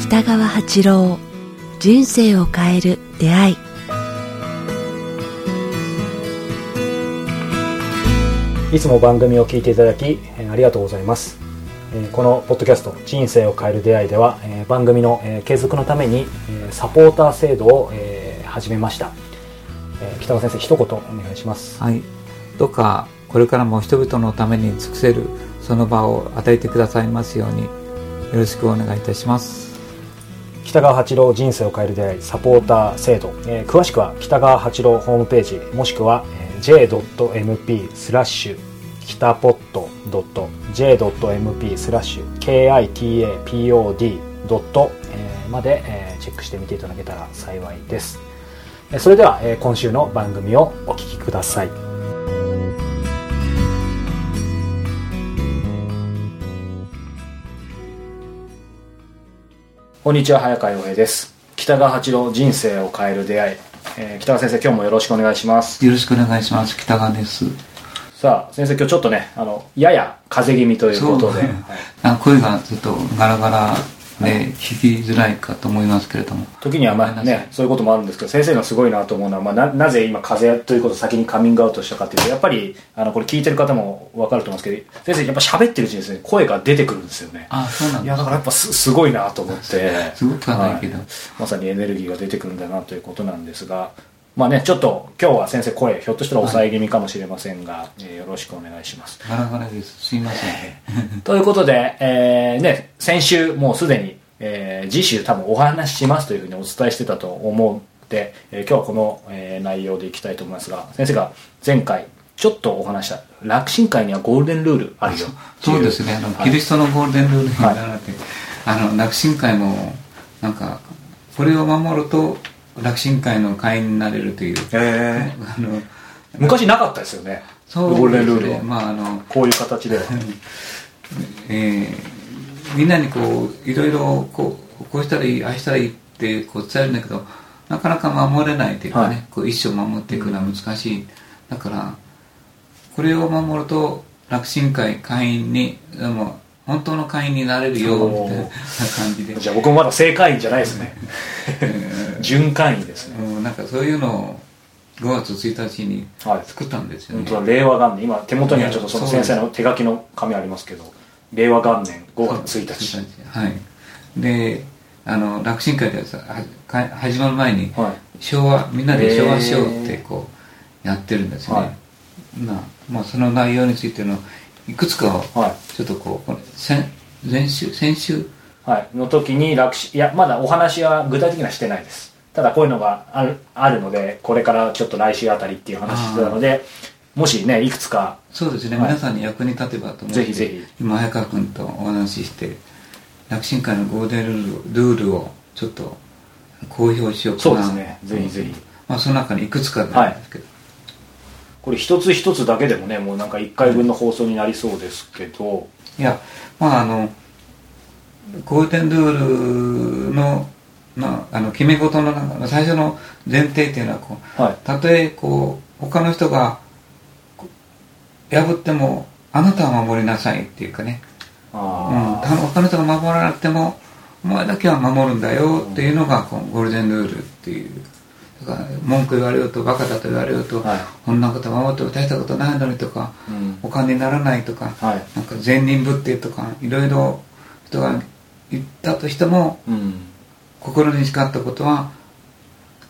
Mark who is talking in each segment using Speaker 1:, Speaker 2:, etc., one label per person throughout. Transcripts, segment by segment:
Speaker 1: 北川八郎人生を変える出会い。
Speaker 2: いつも番組を聞いていただきえーありがとうございます。えーこのポッドキャスト「人生を変える出会い」ではえー番組のえ継続のためにえサポーター制度をえ始めました。えー北川先生一言お願いします。
Speaker 3: はい、どうかこれからも人々のために尽くせるその場を与えてくださいますようによろしくお願いいたします。
Speaker 2: 北川八郎人生を変える出会いサポーター制度、えー詳しくは北川八郎ホームページもしくは、えー j.mp スラッシュ北ポット .j.mp スラッシュ kitapod まで、えーチェックしてみていただけたら幸いです。えーそれでは、えー今週の番組をお聞きください。こんにちは早川洋平です。北川八郎人生を変える出会い、えー北川先生今日もよろしくお願いします。
Speaker 3: よろしくお願いします。北川です。
Speaker 2: さあ先生今日ちょっとねあのやや風邪気味ということで、はい。
Speaker 3: あ声がちょっとガラガラで聞きづらいかと思いますけれども。
Speaker 2: 時にはまあねそういうこともあるんですけど先生がすごいなと思うのは、まあ、ななぜ今風邪ということを先にカミングアウトしたかっていうとやっぱりあのこれ聞いてる方も分かると思うんですけど先生やっぱ喋ってるうちにですね声が出てくるんですよね。
Speaker 3: あそうなんだ。
Speaker 2: いやだからやっぱすすごいなと思って。
Speaker 3: すごくはないけど。
Speaker 2: はい。まさにエネルギーが出てくるんだなということなんですがまあねちょっと今日は先生声ひょっとしたら抑え気味かもしれませんが、えーよろしくお願いします。
Speaker 3: ガラガラです。すいません。
Speaker 2: ということで、えーね、先週もうすでに、えー次週多分お話ししますというふうにお伝えしてたと思うので、えー今日はこの、えー内容でいきたいと思いますが先生が前回ちょっとお話した楽神会にはゴールデンルールあるよ。ってい
Speaker 3: そうですね。あの、
Speaker 2: はい。
Speaker 3: キリストのゴールデンルールになられて、あの楽神会もなんかこれを守ると楽神会の会員になれるという。
Speaker 2: えー。
Speaker 3: あの
Speaker 2: 昔なかったですよね。
Speaker 3: そう
Speaker 2: ゴールデンルール
Speaker 3: まああの
Speaker 2: こういう形で。は
Speaker 3: えーみんなにこういろいろこうこうしたらいいああしたらいいってこう伝えるんだけどなかなか守れないというかね、
Speaker 2: はい。
Speaker 3: こう一生守っていくのは難しい、だからこれを守ると楽神会会員にでも本当の会員になれるよみたいな感じで。
Speaker 2: じゃあ僕もまだ正会員じゃないですね。準会員ですね。
Speaker 3: うんなんかそういうのを5月1日に
Speaker 2: はい。
Speaker 3: 作ったんですよね、
Speaker 2: 本当だ令和元年。今手元にはちょっとその先生の手書きの紙ありますけど令和元年5月1日。
Speaker 3: はい。であの楽神会でさはか始まる前に
Speaker 2: はい。
Speaker 3: 昭和みんなで昭和しようってこうやってるんですね、
Speaker 2: はい。
Speaker 3: まあまあその内容についてのいくつかちょっとこう先前週先週？
Speaker 2: はい、の時に楽しいやまだお話は具体的にはしてないです。ただこういうのがあるあるのでこれからちょっと来週あたりっていう話してたのでもしねいくつか
Speaker 3: そうですね、
Speaker 2: はい。
Speaker 3: 皆さんに役に立てばと思って
Speaker 2: ぜひぜひ。
Speaker 3: 今早川君とお話しして楽神会のゴールデンルールルールをちょっと公表しようかな。
Speaker 2: そうですね。ぜひぜひ。
Speaker 3: まあその中にいくつかなんですけど、
Speaker 2: これ一つ一つだけでもねもうなんか1回分の放送になりそうですけど、
Speaker 3: いやまああのゴールデンルールのなあの決め事の中の最初の前提っていうのはこう
Speaker 2: はい。
Speaker 3: たとえこう他の人が破ってもあなたは守りなさいっていうかね、うん、
Speaker 2: あ
Speaker 3: 他の人が守らなくてもお前だけは守るんだよっていうのがこうゴールデンルールっていう文句言われようとバカだと言われようと、
Speaker 2: はい。
Speaker 3: こんなこと守っても大したことないのにとか、
Speaker 2: うん。
Speaker 3: お金にならないとか、
Speaker 2: はい。
Speaker 3: なんか善人ぶってとかいろいろ人が言ったとしても
Speaker 2: うん。
Speaker 3: 心に誓ったことは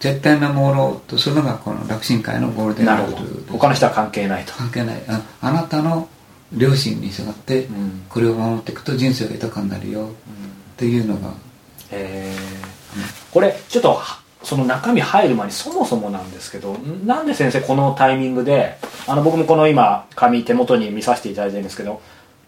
Speaker 3: 絶対守ろうとするのがこの楽神会のゴールデンルール
Speaker 2: 他の人は関係ないと。
Speaker 3: 関係ない。ああなたの良心に従って
Speaker 2: うん。
Speaker 3: これを守っていくと人生が豊かになるよ。っていうのが。
Speaker 2: えー。これちょっとはその中身入る前にそもそもなんですけどんなんで先生このタイミングであの僕もこの今紙手元に見させていただいてるんですけど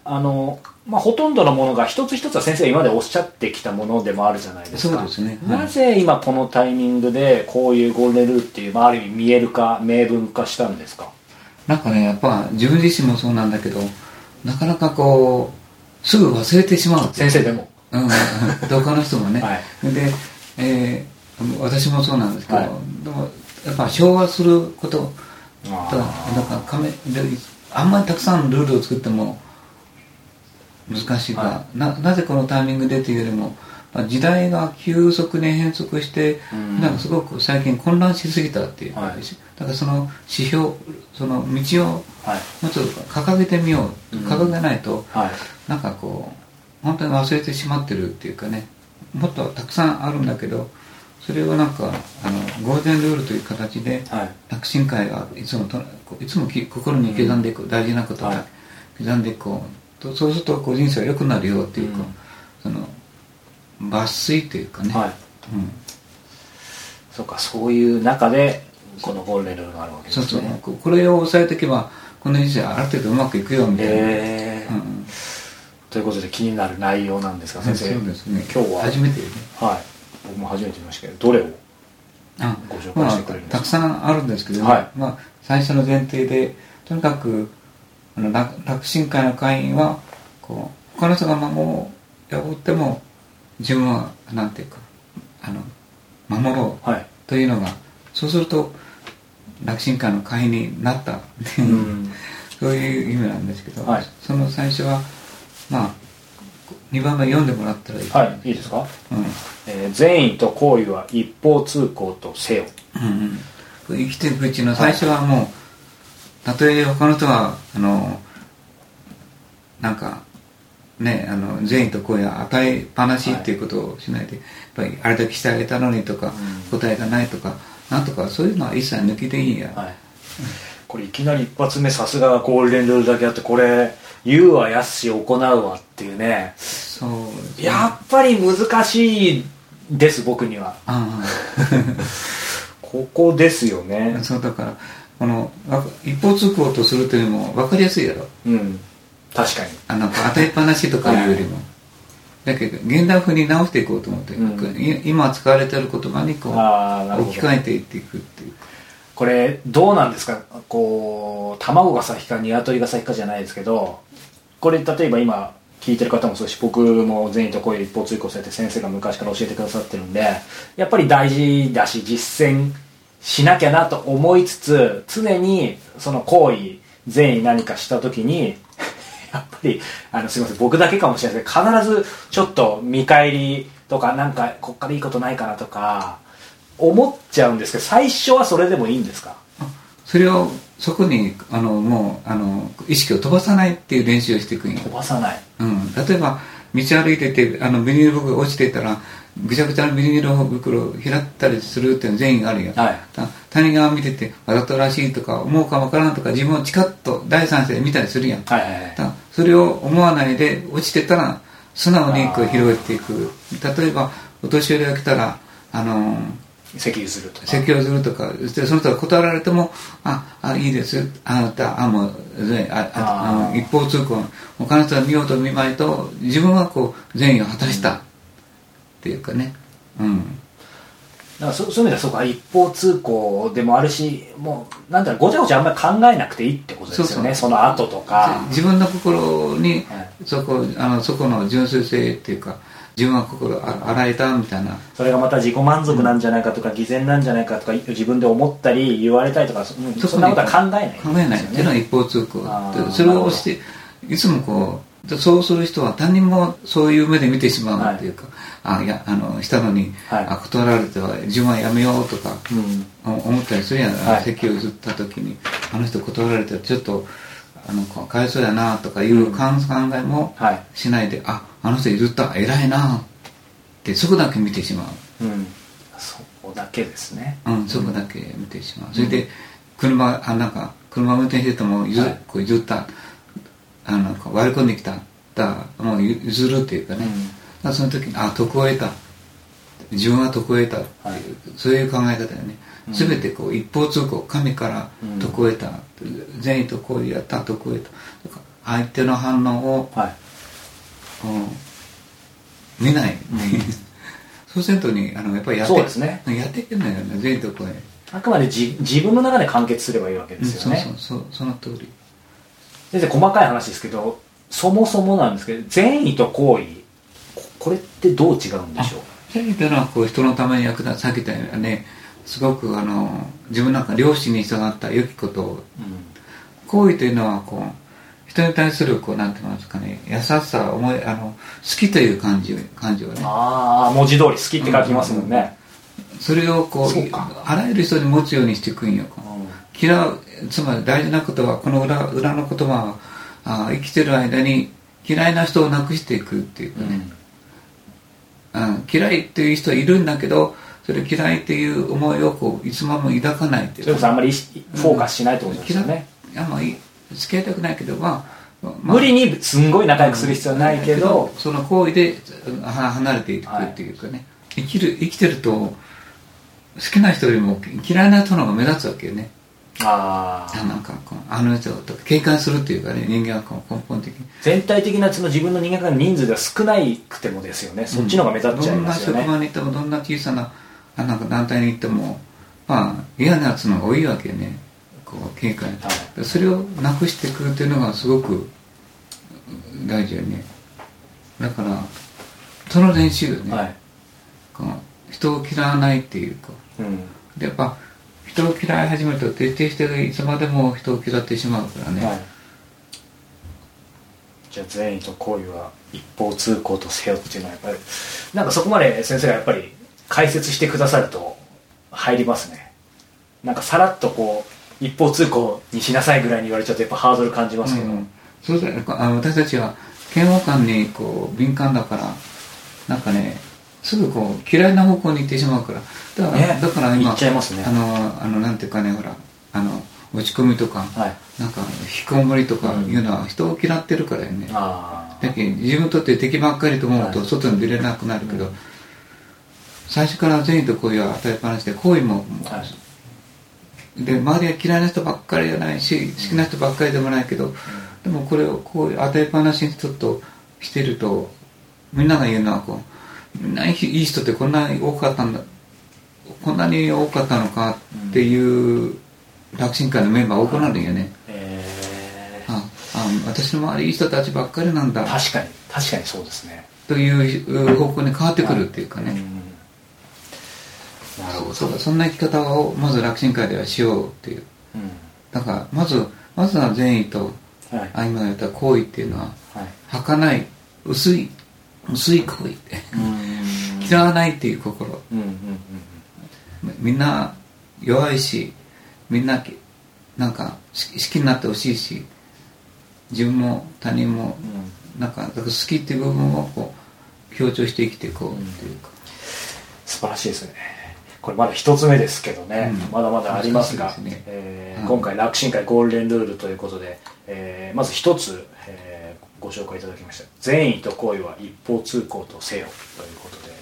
Speaker 2: あの、まあ、ほとんどのものが一つ一つは先生が今までおっしゃってきたものでもあるじゃないですか。
Speaker 3: ね。はい。
Speaker 2: なぜ今このタイミングでこういうゴールデンルールっていう、まあ、ある意味見える化明文化したんですか？
Speaker 3: なんかねやっぱ自分自身もそうなんだけどなかなかこうすぐ忘れてしまう。
Speaker 2: 先生でも。
Speaker 3: うん、他の人もね、
Speaker 2: はい。
Speaker 3: で、えー私もそうなんですけど、
Speaker 2: はい。
Speaker 3: でもやっぱ昭和すること
Speaker 2: あ
Speaker 3: だからだから亀であんまりたくさんルールを作っても難しいが、
Speaker 2: は
Speaker 3: ななぜこのタイミングでというよりも、まあ、時代が急速に変則して、
Speaker 2: うん。
Speaker 3: なんかすごく最近混乱しすぎたっていう。
Speaker 2: はい。
Speaker 3: だからその指標その道を
Speaker 2: はい。
Speaker 3: もうちょっと掲げてみよう、
Speaker 2: うん。
Speaker 3: 掲げないと
Speaker 2: はい。
Speaker 3: なんかこう本当に忘れてしまってるっていうかね。もっとたくさんあるんだけどそれをなんかあのゴールデンルールという形で
Speaker 2: はい。
Speaker 3: 楽神会がいつもといつもき心に刻んでいく、大事なことを
Speaker 2: はい。
Speaker 3: 刻んでいこうとそうするとこう人生は良くなるよっていうか、
Speaker 2: うん。
Speaker 3: その抜粋というかね、
Speaker 2: はい。
Speaker 3: うん、
Speaker 2: そうかそういう中でこのゴールデンルールがあるわけで
Speaker 3: そうそう。
Speaker 2: すね
Speaker 3: ここれを押さえておけばこの人生はある程度うまくいくよみたいな、
Speaker 2: へー。
Speaker 3: うん。
Speaker 2: ということで気になる内容なんですが先生。
Speaker 3: そうですね。
Speaker 2: 今日は。
Speaker 3: 初めてね。
Speaker 2: はい僕も初めて見ましたけどどれを
Speaker 3: あ
Speaker 2: ご紹
Speaker 3: まあ
Speaker 2: 介してくれるんですか？
Speaker 3: たくさんあるんですけど、ね
Speaker 2: はい。
Speaker 3: まあ、最初の前提でとにかくあの楽楽神会の会員はこう他の人が守を破っても自分はなんていうかあの守ろう
Speaker 2: はい。
Speaker 3: というのがそうすると楽神会の会員になったっていう、
Speaker 2: うん。
Speaker 3: そういう意味なんですけど、
Speaker 2: はい。
Speaker 3: その最初はまあ2番目読んでもらったらいい。
Speaker 2: はいいいですか、
Speaker 3: うん。
Speaker 2: えー善意と行為は一方通行とせよ。
Speaker 3: うん生きていくうちの最初はもう、たとえ他の人はあのなんかねあの善意と声を与えっぱなしっていうことをしないで、やっぱりあれだけしてあげたのにとか、
Speaker 2: うん。
Speaker 3: 答えがないとかなんとかそういうのは一切抜きでいいや、
Speaker 2: はい。これいきなり一発目さすがゴールデンルールだけあってこれ言うはやすし行うわっていうね。
Speaker 3: そうね。
Speaker 2: やっぱり難しいです僕には。
Speaker 3: あ
Speaker 2: ここですよね。
Speaker 3: あそうだからこのわ一方通行とするというよりも分かりやすいやろ。
Speaker 2: うん。確かに。
Speaker 3: あの与えっぱなしとかいうよりも、だけど現代風に直していこうと思って、
Speaker 2: うん。
Speaker 3: い今使われてる言葉にこう置き換えていっていくっていう
Speaker 2: これどうなんですか？こう卵が先か鶏が先かじゃないですけどこれ例えば今聞いてる方もそうし僕も善意と声一方通行されて先生が昔から教えてくださってるんでやっぱり大事だし実践しなきゃなと思いつつ常にその行為善意何かした時に やっぱりあのすいません僕だけかもしれないですけど必ずちょっと見返りとかなんかこっからいいことないかなとか思っちゃうんですけど最初はそれでもいいんですか？
Speaker 3: それをそこにあのもうあの意識を飛ばさないっていう練習をしていくんよ
Speaker 2: 飛ばさない。
Speaker 3: うん、例えば道歩いててあのビニール袋が落ちてたらぐちゃぐちゃのビニール袋を拾ったりするっていう善意があるよ、
Speaker 2: はい。
Speaker 3: だ他人が見ててわざとらしいとか思うかわからんとか自分をチカッと第三者で見たりするやん、
Speaker 2: はいはいはい。
Speaker 3: だそれを思わないで落ちてたら素直にこう拾っていく。例えばお年寄りが来たらあの
Speaker 2: 石油するとか。
Speaker 3: 説教するとか。でその人が断られても「ああいいですあなたあもうぜあああの一方通行。他の人は見ようと見まいと自分はこう善意を果たした。っていうかね。うん。
Speaker 2: だからそそういう意味ではそうか。一方通行でもあるしもうなんだろうごちゃごちゃあんまり考えなくていいってことですよね。その後とか。
Speaker 3: 自分の心に
Speaker 2: はい。
Speaker 3: そこあのそこの純粋性っていうか自分は心あ洗えたみたいな。
Speaker 2: それがまた自己満足なんじゃないかとか偽善なんじゃないかとか自分で思ったり言われたりとかそ,うん、
Speaker 3: そ
Speaker 2: んなことは考えない。
Speaker 3: 考えない。っていうのは一方通行それをしていつもこうでそうする人は他人もそういう目で見てしまうっていうか、あいやあのしたのに、
Speaker 2: はい。
Speaker 3: あ断られては自分はやめようとか
Speaker 2: うん。
Speaker 3: 思ったりするやん、
Speaker 2: はい。
Speaker 3: 席を譲った時にあの人断られたらちょっとあのかわいそうやなとかいう考えも
Speaker 2: はい。
Speaker 3: しないで、ああの人譲った偉いなってそこだけ見てしまう。
Speaker 2: うん。そこだけですね。
Speaker 3: うん、そこだけ見てしまう、それで車あなんか車運転してても譲,、
Speaker 2: はい。
Speaker 3: こう譲ったあの割り込んできただもう譲るっていうかね、
Speaker 2: うん。
Speaker 3: その時にあ得を得た。自分は得を得たっていう、
Speaker 2: はい。
Speaker 3: そういう考え方よね、
Speaker 2: うん
Speaker 3: 全てこう一方通行神から
Speaker 2: うん。
Speaker 3: 得を得た、善意と行為やった得を得た。相手の反応を、
Speaker 2: はい。
Speaker 3: うん。見ない、そうせんとにあのやっぱりやって
Speaker 2: そうですね。
Speaker 3: やっていけんのよね。善意と行為。
Speaker 2: あくまでじ自分の中で完結すればいいわけですよね、
Speaker 3: うん、そうそうそうその通り。
Speaker 2: 先生細かい話ですけどそもそもなんですけど善意と行為ここれってどう違うんでしょう？
Speaker 3: 善意というのはこう人のために役立つさっき言ったようにねすごくあの自分なんか両親に従った良きことを
Speaker 2: うん。
Speaker 3: 行為というのはこう人に対するこうなんて言いますかね優しさ思いあの好きという感じ感情をね。
Speaker 2: ああ文字通り好きって書きますもんね、
Speaker 3: それをこうあらゆる人に持つようにしていくんよ。こう
Speaker 2: うん。
Speaker 3: 嫌うつまり大事なことはこの裏裏の言葉はあ生きてる間に嫌いな人をなくしていくっていうかね、うん。嫌いっていう人はいるんだけどそれ嫌いっていう思いをこういつまでも抱かないっていうか。
Speaker 2: それこそあんまりフォーカスしないってことですよね、
Speaker 3: あん。まり付き合いたくないけどまあ、まあ
Speaker 2: 無理にすんごい仲良くする必要はないけど、
Speaker 3: その行為では離れていくっていうかね、生きる生きてると好きな人よりも嫌いな人の方が目立つわけよね。
Speaker 2: ああ
Speaker 3: あなんかあの人とか警戒するっていうかね人間はこう根本的に。
Speaker 2: 全体的なその自分の人間関係の人数が少ないくてもですよね。そっちの方が目立っちゃいますよね、
Speaker 3: どんな職場に行ってもどんな小さなあなんか団体に行ってもまあ嫌なやつの方が多いわけよね。こう警戒、
Speaker 2: は
Speaker 3: それをなくしていくっていうのがすごく大事よね。だからその練習よね、
Speaker 2: はい。
Speaker 3: この人を嫌わないっていうか。
Speaker 2: うん。
Speaker 3: でやっぱ人を嫌い始めると徹底していつまでも人を嫌ってしまうからね、
Speaker 2: はい、じゃあ善意と行為は一方通行とせよっていうのはやっぱりなんかそこまで先生がやっぱり解説してくださると入りますね。なんかさらっとこう一方通行にしなさいぐらいに言われちゃうとやっぱハードル感じますけど、
Speaker 3: うんそうだよあの私たちは嫌悪感にこう敏感だからなんかねすぐこう嫌いな方向に行ってしまうから。だから,、
Speaker 2: ね。
Speaker 3: だから今
Speaker 2: 行っちゃいますね。
Speaker 3: あのあのなんていうかねほらあの落ち込みとか、
Speaker 2: はい。
Speaker 3: なんか引きこもりとかいうのは人を嫌ってるからよね、
Speaker 2: あ
Speaker 3: だけど自分にとって敵ばっかりと思うと
Speaker 2: はい。
Speaker 3: 外に出れなくなるけど、
Speaker 2: うん
Speaker 3: 最初から善意と行為は与えっぱなしで行為も、
Speaker 2: あはい。
Speaker 3: で周りは嫌いな人ばっかりじゃないし好きな人ばっかりでもないけど、でもこれをこう与えっぱなしにちょっとしてるとみんなが言うのはこうみんないい人ってこんなに多かったんだこんなに多かったのかっていう楽神会のメンバー多くなるんよね、
Speaker 2: え
Speaker 3: ああ私の周りいい人たちばっかりなんだ。
Speaker 2: ー、確かに確かにそうですね。
Speaker 3: という方向に変わってくるっていうかね、
Speaker 2: うん
Speaker 3: そうそんな生き方をまず楽神会ではしようっていう。
Speaker 2: うん。
Speaker 3: だからまずまずは善意と
Speaker 2: はい。
Speaker 3: あ今言った行為っていうのは
Speaker 2: はい。
Speaker 3: 儚い薄い薄い行為。
Speaker 2: うん。
Speaker 3: 嫌わないっていう心。
Speaker 2: うんうんうん
Speaker 3: みんな弱いしみんなきなんか好きになってほしいし自分も他人も
Speaker 2: うん。
Speaker 3: なんか好きっていう部分をこう強調して生きていこうっていうか、
Speaker 2: 素晴らしいですねこれまだ一つ目ですけどね、
Speaker 3: うん。
Speaker 2: まだまだありますがえー今回楽神会ゴールデンルールということで、えーまず一つ、えーご紹介いただきました。善意と行為は一方通行とせよということで、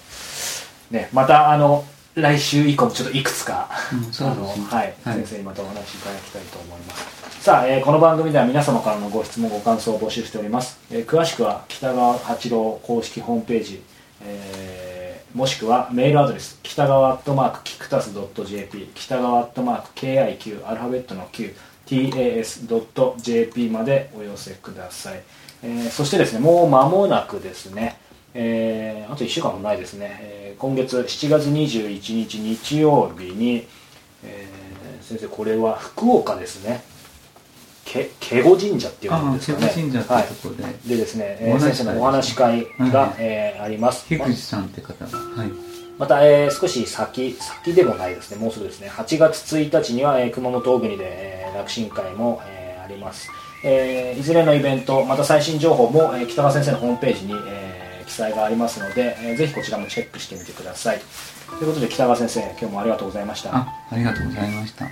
Speaker 2: ね、またあの来週以降もちょっといくつか、
Speaker 3: うんそう
Speaker 2: あ
Speaker 3: ですね。
Speaker 2: のはい
Speaker 3: はい。
Speaker 2: 先生にまたお話しいただきたいと思います。さあ、えーこの番組では皆様からのご質問ご感想を募集しております、えー詳しくは北川八郎公式ホームページ、えーもしくはメールアドレス北川アットマークキクタス .jp 北川アットマーク KIQ アルファベットの Q tas.jp までお寄せください、えーそしてですねもう間もなくですねえーあと1週間もないですね、えー今月7月21日日曜日に、えー先生これは福岡ですね。けケゴ神社っていうんですかね。
Speaker 3: 神社ってところで。
Speaker 2: はい、でですね、えー
Speaker 3: お話し会。
Speaker 2: 先生のお話し会が、
Speaker 3: はい。
Speaker 2: えーあります。
Speaker 3: 樋口さんって方が。はい。
Speaker 2: また、えー少し先先でもないですね。もうすぐですね。8月1日には、えー熊本大国で、えー楽神会も、えーあります、えーいずれのイベントまた最新情報も、えー北川先生のホームページに、えー記載がありますので、えーぜひこちらもチェックしてみてください。ということで北川先生今日もありがとうございました。
Speaker 3: あありがとうございました